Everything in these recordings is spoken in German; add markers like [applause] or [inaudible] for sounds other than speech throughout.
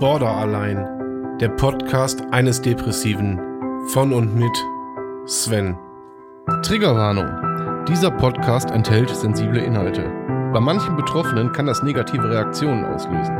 Border allein, der Podcast eines Depressiven von und mit Sven. Triggerwarnung. Dieser Podcast enthält sensible Inhalte. Bei manchen Betroffenen kann das negative Reaktionen auslösen.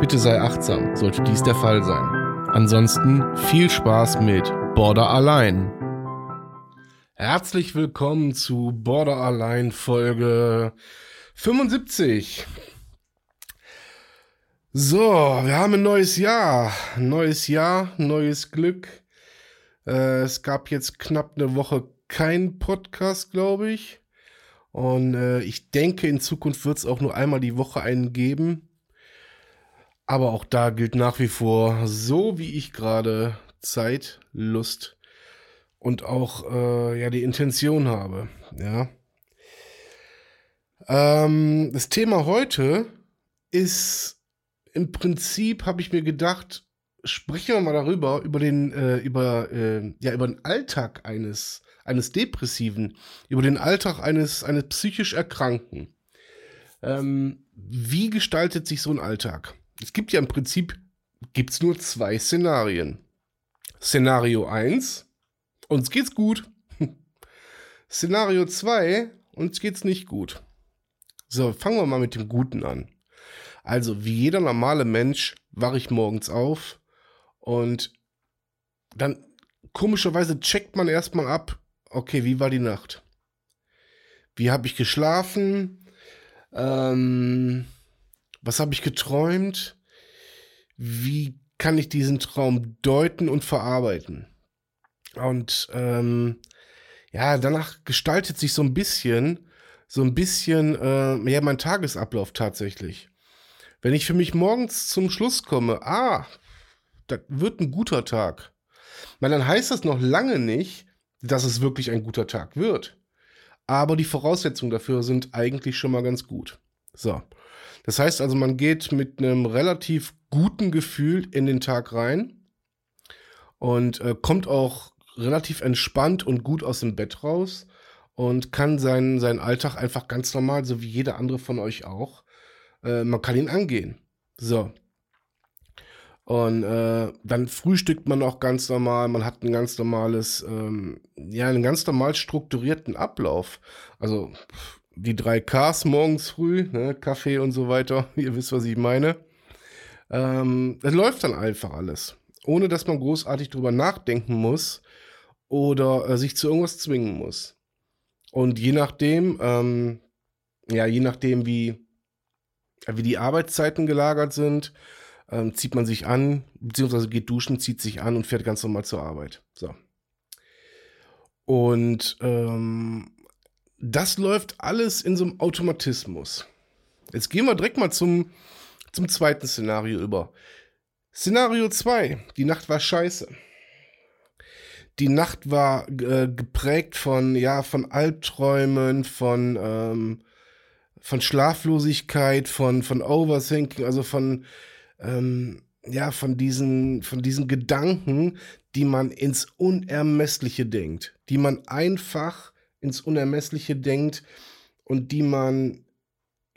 Bitte sei achtsam, sollte dies der Fall sein. Ansonsten viel Spaß mit Border allein. Herzlich willkommen zu Border allein Folge 75. So, wir haben ein neues Jahr. Neues Jahr, neues Glück. Äh, es gab jetzt knapp eine Woche kein Podcast, glaube ich. Und äh, ich denke, in Zukunft wird es auch nur einmal die Woche einen geben. Aber auch da gilt nach wie vor, so wie ich gerade Zeit, Lust und auch äh, ja die Intention habe. Ja. Ähm, das Thema heute ist im Prinzip habe ich mir gedacht, sprechen wir mal darüber, über den, äh, über, äh, ja, über den Alltag eines, eines Depressiven, über den Alltag eines, eines psychisch Erkrankten. Ähm, wie gestaltet sich so ein Alltag? Es gibt ja im Prinzip, gibt's nur zwei Szenarien. Szenario 1, uns geht's gut. [laughs] Szenario 2, uns geht's nicht gut. So, fangen wir mal mit dem Guten an. Also, wie jeder normale Mensch wache ich morgens auf und dann komischerweise checkt man erstmal ab, okay, wie war die Nacht? Wie habe ich geschlafen? Ähm, was habe ich geträumt? Wie kann ich diesen Traum deuten und verarbeiten? Und ähm, ja, danach gestaltet sich so ein bisschen, so ein bisschen, äh, ja, mein Tagesablauf tatsächlich. Wenn ich für mich morgens zum Schluss komme, ah, das wird ein guter Tag, weil dann heißt das noch lange nicht, dass es wirklich ein guter Tag wird. Aber die Voraussetzungen dafür sind eigentlich schon mal ganz gut. So. Das heißt also, man geht mit einem relativ guten Gefühl in den Tag rein und äh, kommt auch relativ entspannt und gut aus dem Bett raus und kann seinen, seinen Alltag einfach ganz normal, so wie jeder andere von euch auch, äh, man kann ihn angehen. So. Und äh, dann frühstückt man auch ganz normal, man hat ein ganz normales, ähm, ja, einen ganz normal strukturierten Ablauf. Also die drei Ks morgens früh, ne, Kaffee und so weiter, [laughs] ihr wisst, was ich meine. Ähm, läuft dann einfach alles, ohne dass man großartig drüber nachdenken muss oder äh, sich zu irgendwas zwingen muss. Und je nachdem, ähm, ja, je nachdem, wie, wie die Arbeitszeiten gelagert sind, ähm, zieht man sich an, beziehungsweise geht duschen, zieht sich an und fährt ganz normal zur Arbeit. So. Und ähm, das läuft alles in so einem Automatismus. Jetzt gehen wir direkt mal zum, zum zweiten Szenario über. Szenario 2. Die Nacht war scheiße. Die Nacht war äh, geprägt von, ja, von Albträumen, von, ähm, von Schlaflosigkeit, von, von Overthinking, also von, ähm, ja, von diesen, von diesen Gedanken, die man ins Unermessliche denkt, die man einfach ins Unermessliche denkt und die man,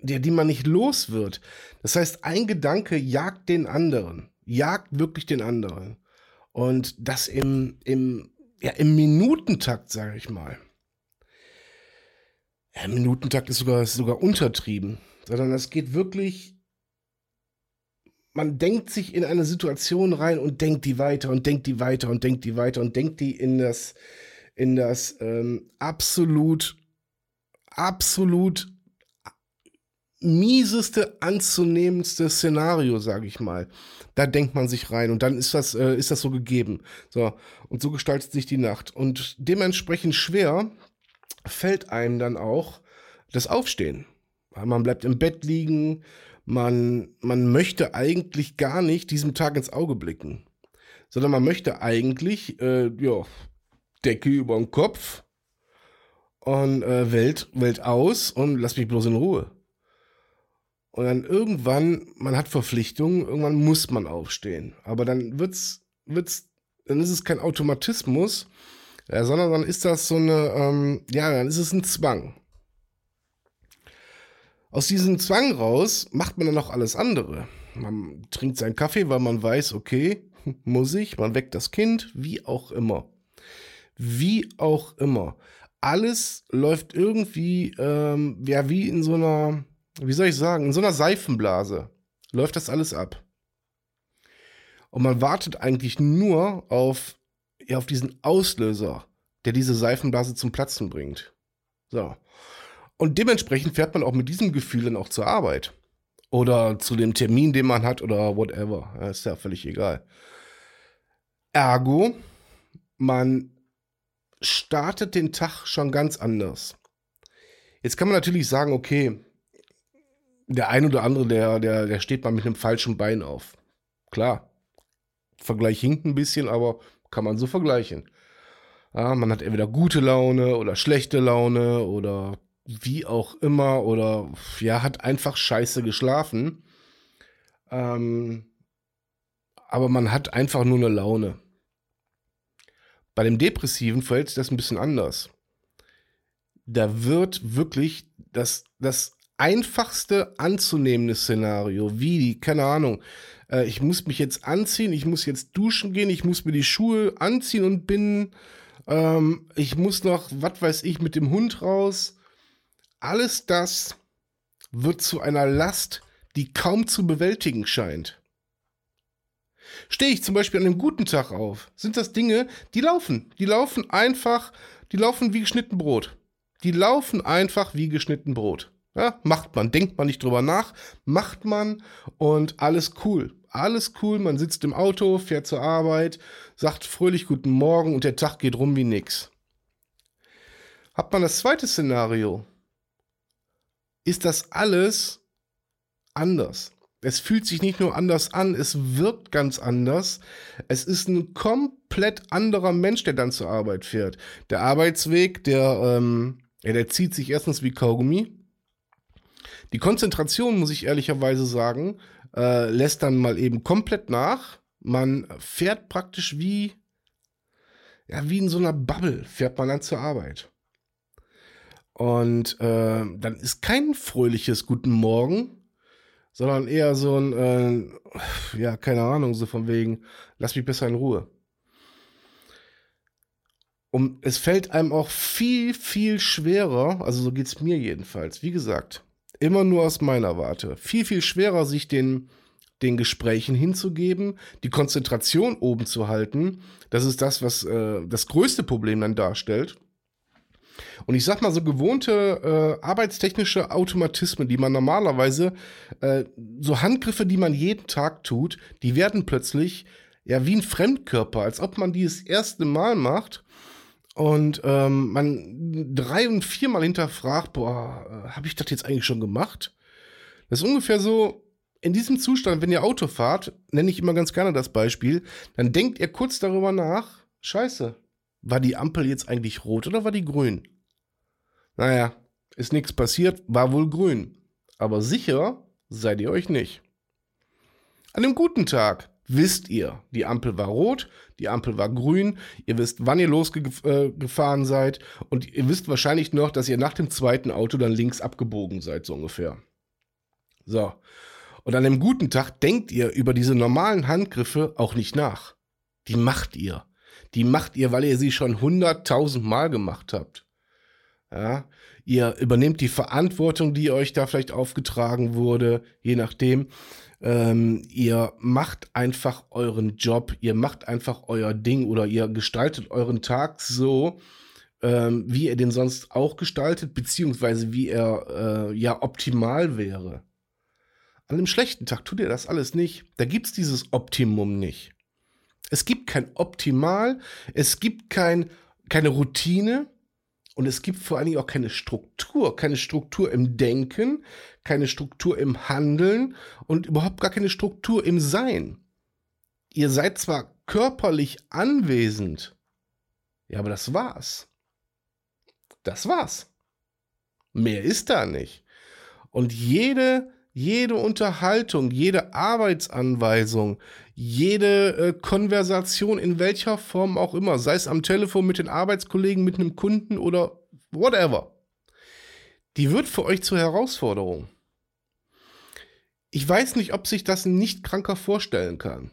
der, die man nicht los wird. Das heißt, ein Gedanke jagt den anderen, jagt wirklich den anderen. Und das im, im, ja, im Minutentakt, sage ich mal ja, Minutentakt ist sogar, ist sogar untertrieben, sondern es geht wirklich, man denkt sich in eine Situation rein und denkt die weiter und denkt die weiter und denkt die weiter und denkt die in das, in das ähm, absolut, absolut mieseste, anzunehmendste Szenario, sage ich mal. Da denkt man sich rein und dann ist das, äh, ist das so gegeben. So, und so gestaltet sich die Nacht. Und dementsprechend schwer fällt einem dann auch das Aufstehen. Man bleibt im Bett liegen, man, man möchte eigentlich gar nicht diesem Tag ins Auge blicken, sondern man möchte eigentlich, äh, ja, Decke über den Kopf und äh, Welt, Welt aus und lass mich bloß in Ruhe. Und dann irgendwann, man hat Verpflichtungen, irgendwann muss man aufstehen. Aber dann wird's, wird's, dann ist es kein Automatismus, ja, sondern dann ist das so eine, ähm, ja, dann ist es ein Zwang. Aus diesem Zwang raus macht man dann noch alles andere. man trinkt seinen Kaffee, weil man weiß, okay, [laughs] muss ich, man weckt das Kind, wie auch immer. Wie auch immer. Alles läuft irgendwie, ähm, ja, wie in so einer, wie soll ich sagen, in so einer Seifenblase läuft das alles ab. Und man wartet eigentlich nur auf, ja, auf diesen Auslöser, der diese Seifenblase zum Platzen bringt. So. Und dementsprechend fährt man auch mit diesem Gefühl dann auch zur Arbeit. Oder zu dem Termin, den man hat, oder whatever. Ja, ist ja völlig egal. Ergo, man startet den Tag schon ganz anders. Jetzt kann man natürlich sagen, okay, der ein oder andere, der, der, der steht mal mit einem falschen Bein auf. Klar. Vergleich hinkt ein bisschen, aber kann man so vergleichen. Ja, man hat entweder gute Laune oder schlechte Laune oder wie auch immer oder ja, hat einfach scheiße geschlafen. Ähm, aber man hat einfach nur eine Laune. Bei dem Depressiven verhält sich das ein bisschen anders. Da wird wirklich das, das einfachste anzunehmende Szenario, wie, keine Ahnung, äh, ich muss mich jetzt anziehen, ich muss jetzt duschen gehen, ich muss mir die Schuhe anziehen und binden, ähm, ich muss noch, was weiß ich, mit dem Hund raus. Alles das wird zu einer Last, die kaum zu bewältigen scheint. Stehe ich zum Beispiel an einem guten Tag auf, sind das Dinge, die laufen. Die laufen einfach, die laufen wie geschnitten Brot. Die laufen einfach wie geschnitten Brot. Ja, macht man, denkt man nicht drüber nach, macht man und alles cool. Alles cool, man sitzt im Auto, fährt zur Arbeit, sagt fröhlich guten Morgen und der Tag geht rum wie nix. Hat man das zweite Szenario, ist das alles anders. Es fühlt sich nicht nur anders an, es wirkt ganz anders. Es ist ein komplett anderer Mensch, der dann zur Arbeit fährt. Der Arbeitsweg, der, ähm, ja, der zieht sich erstens wie Kaugummi. Die Konzentration, muss ich ehrlicherweise sagen, äh, lässt dann mal eben komplett nach. Man fährt praktisch wie, ja, wie in so einer Bubble, fährt man dann zur Arbeit. Und äh, dann ist kein fröhliches Guten Morgen, sondern eher so ein, äh, ja, keine Ahnung, so von wegen, lass mich besser in Ruhe. Und es fällt einem auch viel, viel schwerer, also so geht es mir jedenfalls, wie gesagt, immer nur aus meiner Warte, viel, viel schwerer, sich den, den Gesprächen hinzugeben, die Konzentration oben zu halten. Das ist das, was äh, das größte Problem dann darstellt. Und ich sag mal, so gewohnte äh, arbeitstechnische Automatismen, die man normalerweise, äh, so Handgriffe, die man jeden Tag tut, die werden plötzlich ja wie ein Fremdkörper, als ob man die das erste Mal macht und ähm, man drei und viermal hinterfragt, boah, äh, habe ich das jetzt eigentlich schon gemacht? Das ist ungefähr so, in diesem Zustand, wenn ihr Auto fahrt, nenne ich immer ganz gerne das Beispiel, dann denkt ihr kurz darüber nach, scheiße, war die Ampel jetzt eigentlich rot oder war die grün? Naja, ist nichts passiert, war wohl grün. Aber sicher seid ihr euch nicht. An einem guten Tag wisst ihr, die Ampel war rot, die Ampel war grün, ihr wisst, wann ihr losgefahren seid und ihr wisst wahrscheinlich noch, dass ihr nach dem zweiten Auto dann links abgebogen seid, so ungefähr. So. Und an einem guten Tag denkt ihr über diese normalen Handgriffe auch nicht nach. Die macht ihr. Die macht ihr, weil ihr sie schon hunderttausend Mal gemacht habt. Ja, ihr übernehmt die Verantwortung, die euch da vielleicht aufgetragen wurde, je nachdem. Ähm, ihr macht einfach euren Job, ihr macht einfach euer Ding oder ihr gestaltet euren Tag so, ähm, wie ihr den sonst auch gestaltet, beziehungsweise wie er äh, ja optimal wäre. An einem schlechten Tag tut ihr das alles nicht. Da gibt es dieses Optimum nicht. Es gibt kein Optimal, es gibt kein, keine Routine, und es gibt vor allen Dingen auch keine Struktur, keine Struktur im Denken, keine Struktur im Handeln und überhaupt gar keine Struktur im Sein. Ihr seid zwar körperlich anwesend, ja, aber das war's. Das war's. Mehr ist da nicht. Und jede jede Unterhaltung, jede Arbeitsanweisung, jede äh, Konversation in welcher Form auch immer, sei es am Telefon mit den Arbeitskollegen, mit einem Kunden oder whatever, die wird für euch zur Herausforderung. ich weiß nicht, ob sich das ein Nicht-Kranker vorstellen kann.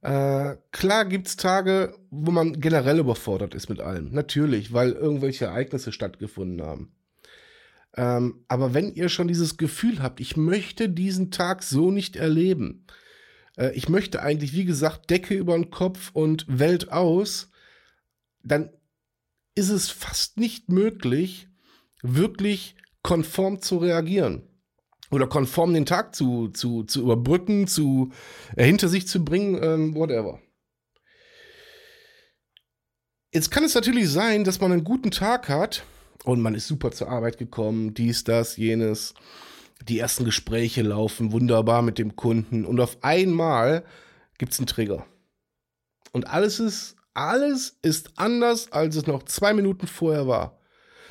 Äh, klar gibt es Tage, wo man generell überfordert ist mit allem. Natürlich, weil irgendwelche Ereignisse stattgefunden haben. Ähm, aber wenn ihr schon dieses Gefühl habt, ich möchte diesen Tag so nicht erleben. Äh, ich möchte eigentlich, wie gesagt, Decke über den Kopf und Welt aus. Dann ist es fast nicht möglich, wirklich konform zu reagieren oder konform den Tag zu, zu, zu überbrücken, zu äh, hinter sich zu bringen, ähm, whatever. Jetzt kann es natürlich sein, dass man einen guten Tag hat und man ist super zur Arbeit gekommen, dies, das, jenes. Die ersten Gespräche laufen wunderbar mit dem Kunden und auf einmal gibt es einen Trigger. Und alles ist, alles ist anders, als es noch zwei Minuten vorher war.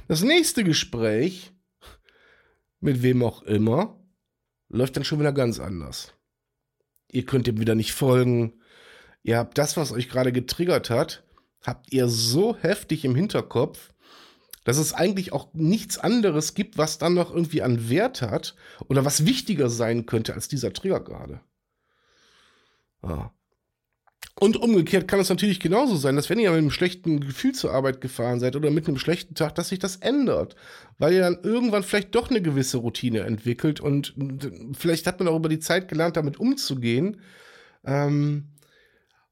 Das nächste Gespräch mit wem auch immer, läuft dann schon wieder ganz anders. Ihr könnt dem wieder nicht folgen. Ihr habt das, was euch gerade getriggert hat, habt ihr so heftig im Hinterkopf, dass es eigentlich auch nichts anderes gibt, was dann noch irgendwie an Wert hat oder was wichtiger sein könnte als dieser Trigger gerade. Ja. Und umgekehrt kann es natürlich genauso sein, dass wenn ihr mit einem schlechten Gefühl zur Arbeit gefahren seid oder mit einem schlechten Tag, dass sich das ändert. Weil ihr dann irgendwann vielleicht doch eine gewisse Routine entwickelt und vielleicht hat man auch über die Zeit gelernt, damit umzugehen. Ähm,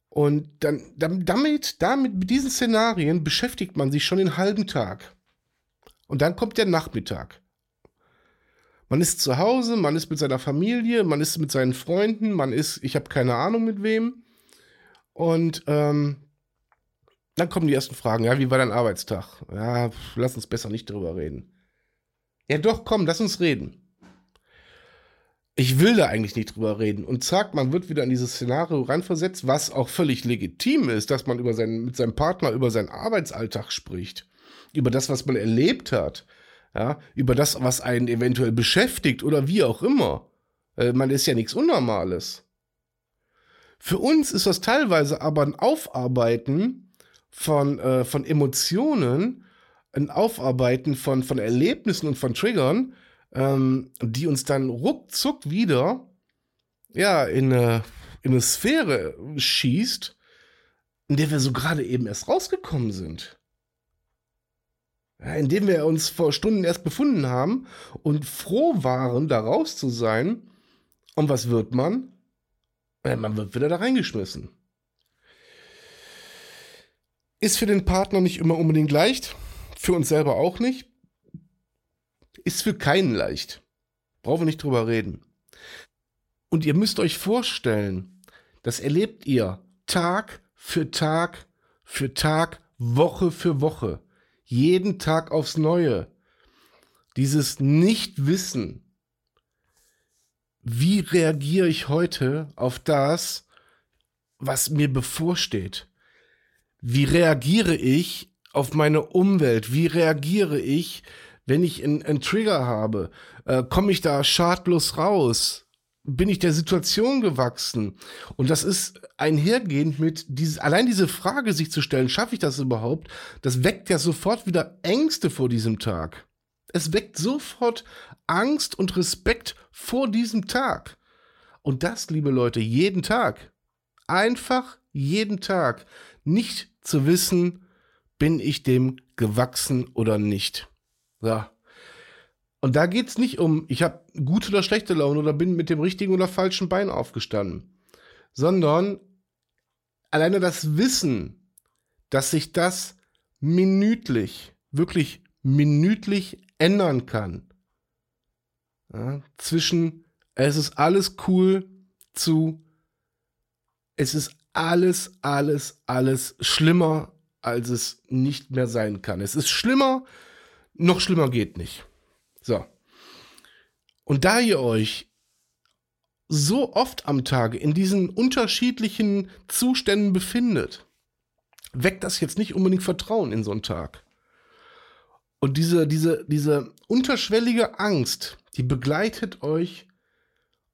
und dann, damit, damit, mit diesen Szenarien beschäftigt man sich schon den halben Tag. Und dann kommt der Nachmittag. Man ist zu Hause, man ist mit seiner Familie, man ist mit seinen Freunden, man ist, ich habe keine Ahnung mit wem. Und ähm, dann kommen die ersten Fragen. Ja, wie war dein Arbeitstag? Ja, lass uns besser nicht drüber reden. Ja, doch, komm, lass uns reden. Ich will da eigentlich nicht drüber reden. Und zack, man wird wieder in dieses Szenario reinversetzt, was auch völlig legitim ist, dass man über seinen, mit seinem Partner über seinen Arbeitsalltag spricht. Über das, was man erlebt hat. Ja, über das, was einen eventuell beschäftigt oder wie auch immer. Äh, man ist ja nichts Unnormales. Für uns ist das teilweise aber ein Aufarbeiten von, äh, von Emotionen, ein Aufarbeiten von, von Erlebnissen und von Triggern, ähm, die uns dann ruckzuck wieder ja, in eine, in eine Sphäre schießt, in der wir so gerade eben erst rausgekommen sind. In dem wir uns vor Stunden erst befunden haben und froh waren, da raus zu sein. Und was wird man? Man wird wieder da reingeschmissen. Ist für den Partner nicht immer unbedingt leicht. Für uns selber auch nicht. Ist für keinen leicht. Brauchen wir nicht drüber reden. Und ihr müsst euch vorstellen, das erlebt ihr Tag für Tag für Tag, Woche für Woche. Jeden Tag aufs Neue. Dieses Nichtwissen, wie reagiere ich heute auf das, was mir bevorsteht? Wie reagiere ich auf meine Umwelt? Wie reagiere ich, wenn ich einen, einen Trigger habe? Äh, Komme ich da schadlos raus? Bin ich der Situation gewachsen? Und das ist einhergehend mit dieses, allein diese Frage sich zu stellen, schaffe ich das überhaupt? Das weckt ja sofort wieder Ängste vor diesem Tag. Es weckt sofort Angst und Respekt vor diesem Tag. Und das, liebe Leute, jeden Tag. Einfach jeden Tag. Nicht zu wissen, bin ich dem gewachsen oder nicht. Ja. Und da geht es nicht um, ich habe gute oder schlechte Laune oder bin mit dem richtigen oder falschen Bein aufgestanden, sondern alleine das Wissen, dass sich das minütlich, wirklich minütlich ändern kann. Ja, zwischen es ist alles cool zu es ist alles, alles, alles schlimmer, als es nicht mehr sein kann. Es ist schlimmer, noch schlimmer geht nicht. So. Und da ihr euch so oft am Tage in diesen unterschiedlichen Zuständen befindet, weckt das jetzt nicht unbedingt Vertrauen in so einen Tag. Und diese, diese, diese unterschwellige Angst, die begleitet euch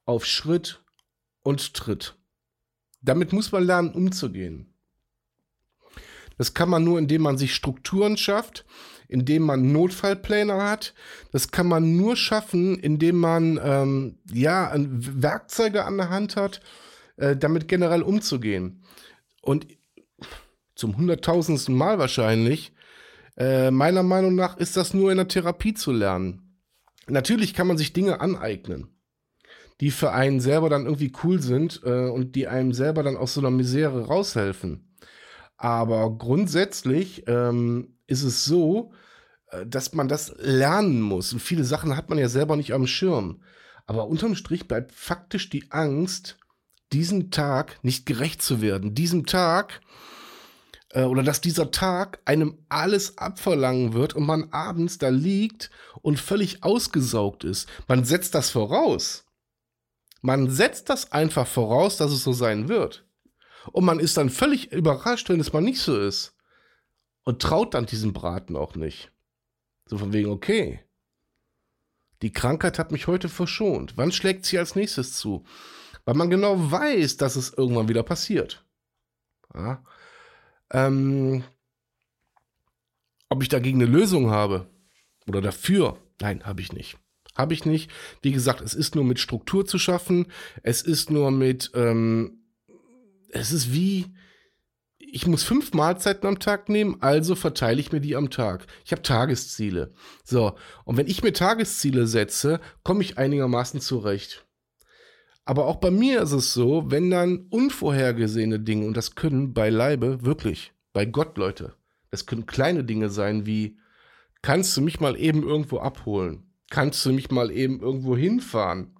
auf Schritt und Tritt. Damit muss man lernen, umzugehen. Das kann man nur, indem man sich Strukturen schafft, indem man Notfallpläne hat. Das kann man nur schaffen, indem man ähm, ja Werkzeuge an der Hand hat, äh, damit generell umzugehen. Und zum hunderttausendsten Mal wahrscheinlich, äh, meiner Meinung nach, ist das nur in der Therapie zu lernen. Natürlich kann man sich Dinge aneignen, die für einen selber dann irgendwie cool sind äh, und die einem selber dann aus so einer Misere raushelfen. Aber grundsätzlich ähm, ist es so, äh, dass man das lernen muss. Und viele Sachen hat man ja selber nicht am Schirm. Aber unterm Strich bleibt faktisch die Angst, diesen Tag nicht gerecht zu werden. Diesem Tag äh, oder dass dieser Tag einem alles abverlangen wird und man abends da liegt und völlig ausgesaugt ist. Man setzt das voraus. Man setzt das einfach voraus, dass es so sein wird. Und man ist dann völlig überrascht, wenn es mal nicht so ist. Und traut dann diesem Braten auch nicht. So von wegen, okay. Die Krankheit hat mich heute verschont. Wann schlägt sie als nächstes zu? Weil man genau weiß, dass es irgendwann wieder passiert. Ja. Ähm, ob ich dagegen eine Lösung habe oder dafür, nein, habe ich nicht. Habe ich nicht. Wie gesagt, es ist nur mit Struktur zu schaffen. Es ist nur mit ähm, es ist wie, ich muss fünf Mahlzeiten am Tag nehmen, also verteile ich mir die am Tag. Ich habe Tagesziele. So, und wenn ich mir Tagesziele setze, komme ich einigermaßen zurecht. Aber auch bei mir ist es so, wenn dann unvorhergesehene Dinge, und das können beileibe wirklich, bei Gott, Leute, das können kleine Dinge sein wie, kannst du mich mal eben irgendwo abholen? Kannst du mich mal eben irgendwo hinfahren?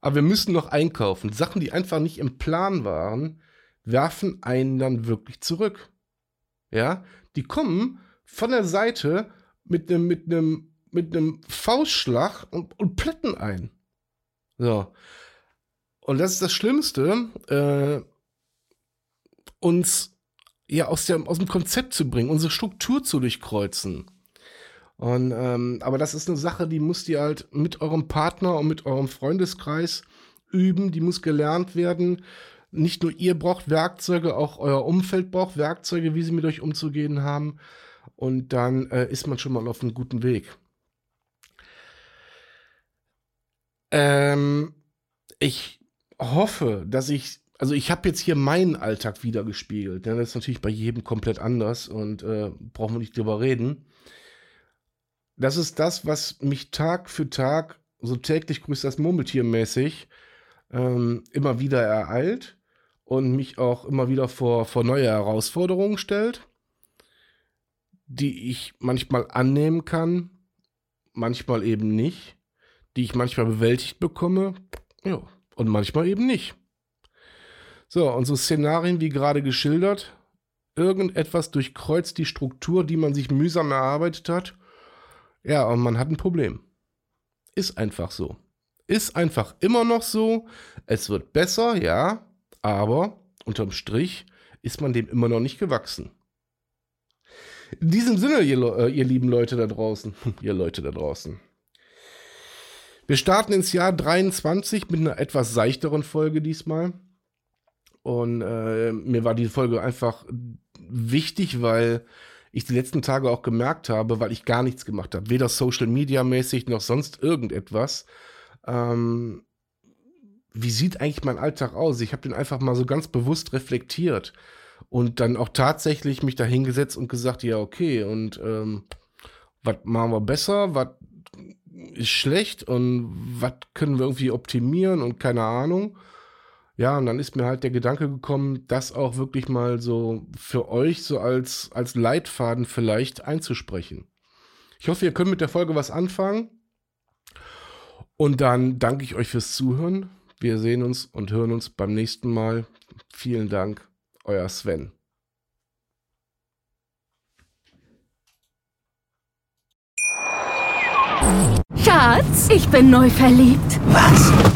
Aber wir müssen noch einkaufen. Sachen, die einfach nicht im Plan waren, werfen einen dann wirklich zurück. Ja, die kommen von der Seite mit einem mit mit Faustschlag und, und plätten ein. So. Und das ist das Schlimmste, äh, uns ja aus, der, aus dem Konzept zu bringen, unsere Struktur zu durchkreuzen. Und, ähm, aber das ist eine Sache, die müsst ihr halt mit eurem Partner und mit eurem Freundeskreis üben, die muss gelernt werden. Nicht nur ihr braucht Werkzeuge, auch euer Umfeld braucht Werkzeuge, wie sie mit euch umzugehen haben. Und dann äh, ist man schon mal auf einem guten Weg. Ähm, ich hoffe, dass ich, also ich habe jetzt hier meinen Alltag wieder gespiegelt. Ne? Das ist natürlich bei jedem komplett anders und äh, brauchen wir nicht drüber reden das ist das, was mich Tag für Tag, so täglich grüßt das Murmeltier mäßig, ähm, immer wieder ereilt und mich auch immer wieder vor, vor neue Herausforderungen stellt, die ich manchmal annehmen kann, manchmal eben nicht, die ich manchmal bewältigt bekomme, ja, und manchmal eben nicht. So, und so Szenarien wie gerade geschildert, irgendetwas durchkreuzt die Struktur, die man sich mühsam erarbeitet hat ja, und man hat ein Problem. Ist einfach so. Ist einfach immer noch so. Es wird besser, ja, aber unterm Strich ist man dem immer noch nicht gewachsen. In diesem Sinne, ihr, äh, ihr lieben Leute da draußen, [laughs] ihr Leute da draußen. Wir starten ins Jahr 23 mit einer etwas seichteren Folge diesmal. Und äh, mir war die Folge einfach wichtig, weil ich die letzten Tage auch gemerkt habe, weil ich gar nichts gemacht habe. Weder Social Media mäßig noch sonst irgendetwas. Ähm, wie sieht eigentlich mein Alltag aus? Ich habe den einfach mal so ganz bewusst reflektiert und dann auch tatsächlich mich da hingesetzt und gesagt, ja, okay, und ähm, was machen wir besser, was ist schlecht und was können wir irgendwie optimieren und keine Ahnung. Ja, und dann ist mir halt der Gedanke gekommen, das auch wirklich mal so für euch so als, als Leitfaden vielleicht einzusprechen. Ich hoffe, ihr könnt mit der Folge was anfangen. Und dann danke ich euch fürs Zuhören. Wir sehen uns und hören uns beim nächsten Mal. Vielen Dank, euer Sven. Schatz, ich bin neu verliebt. Was?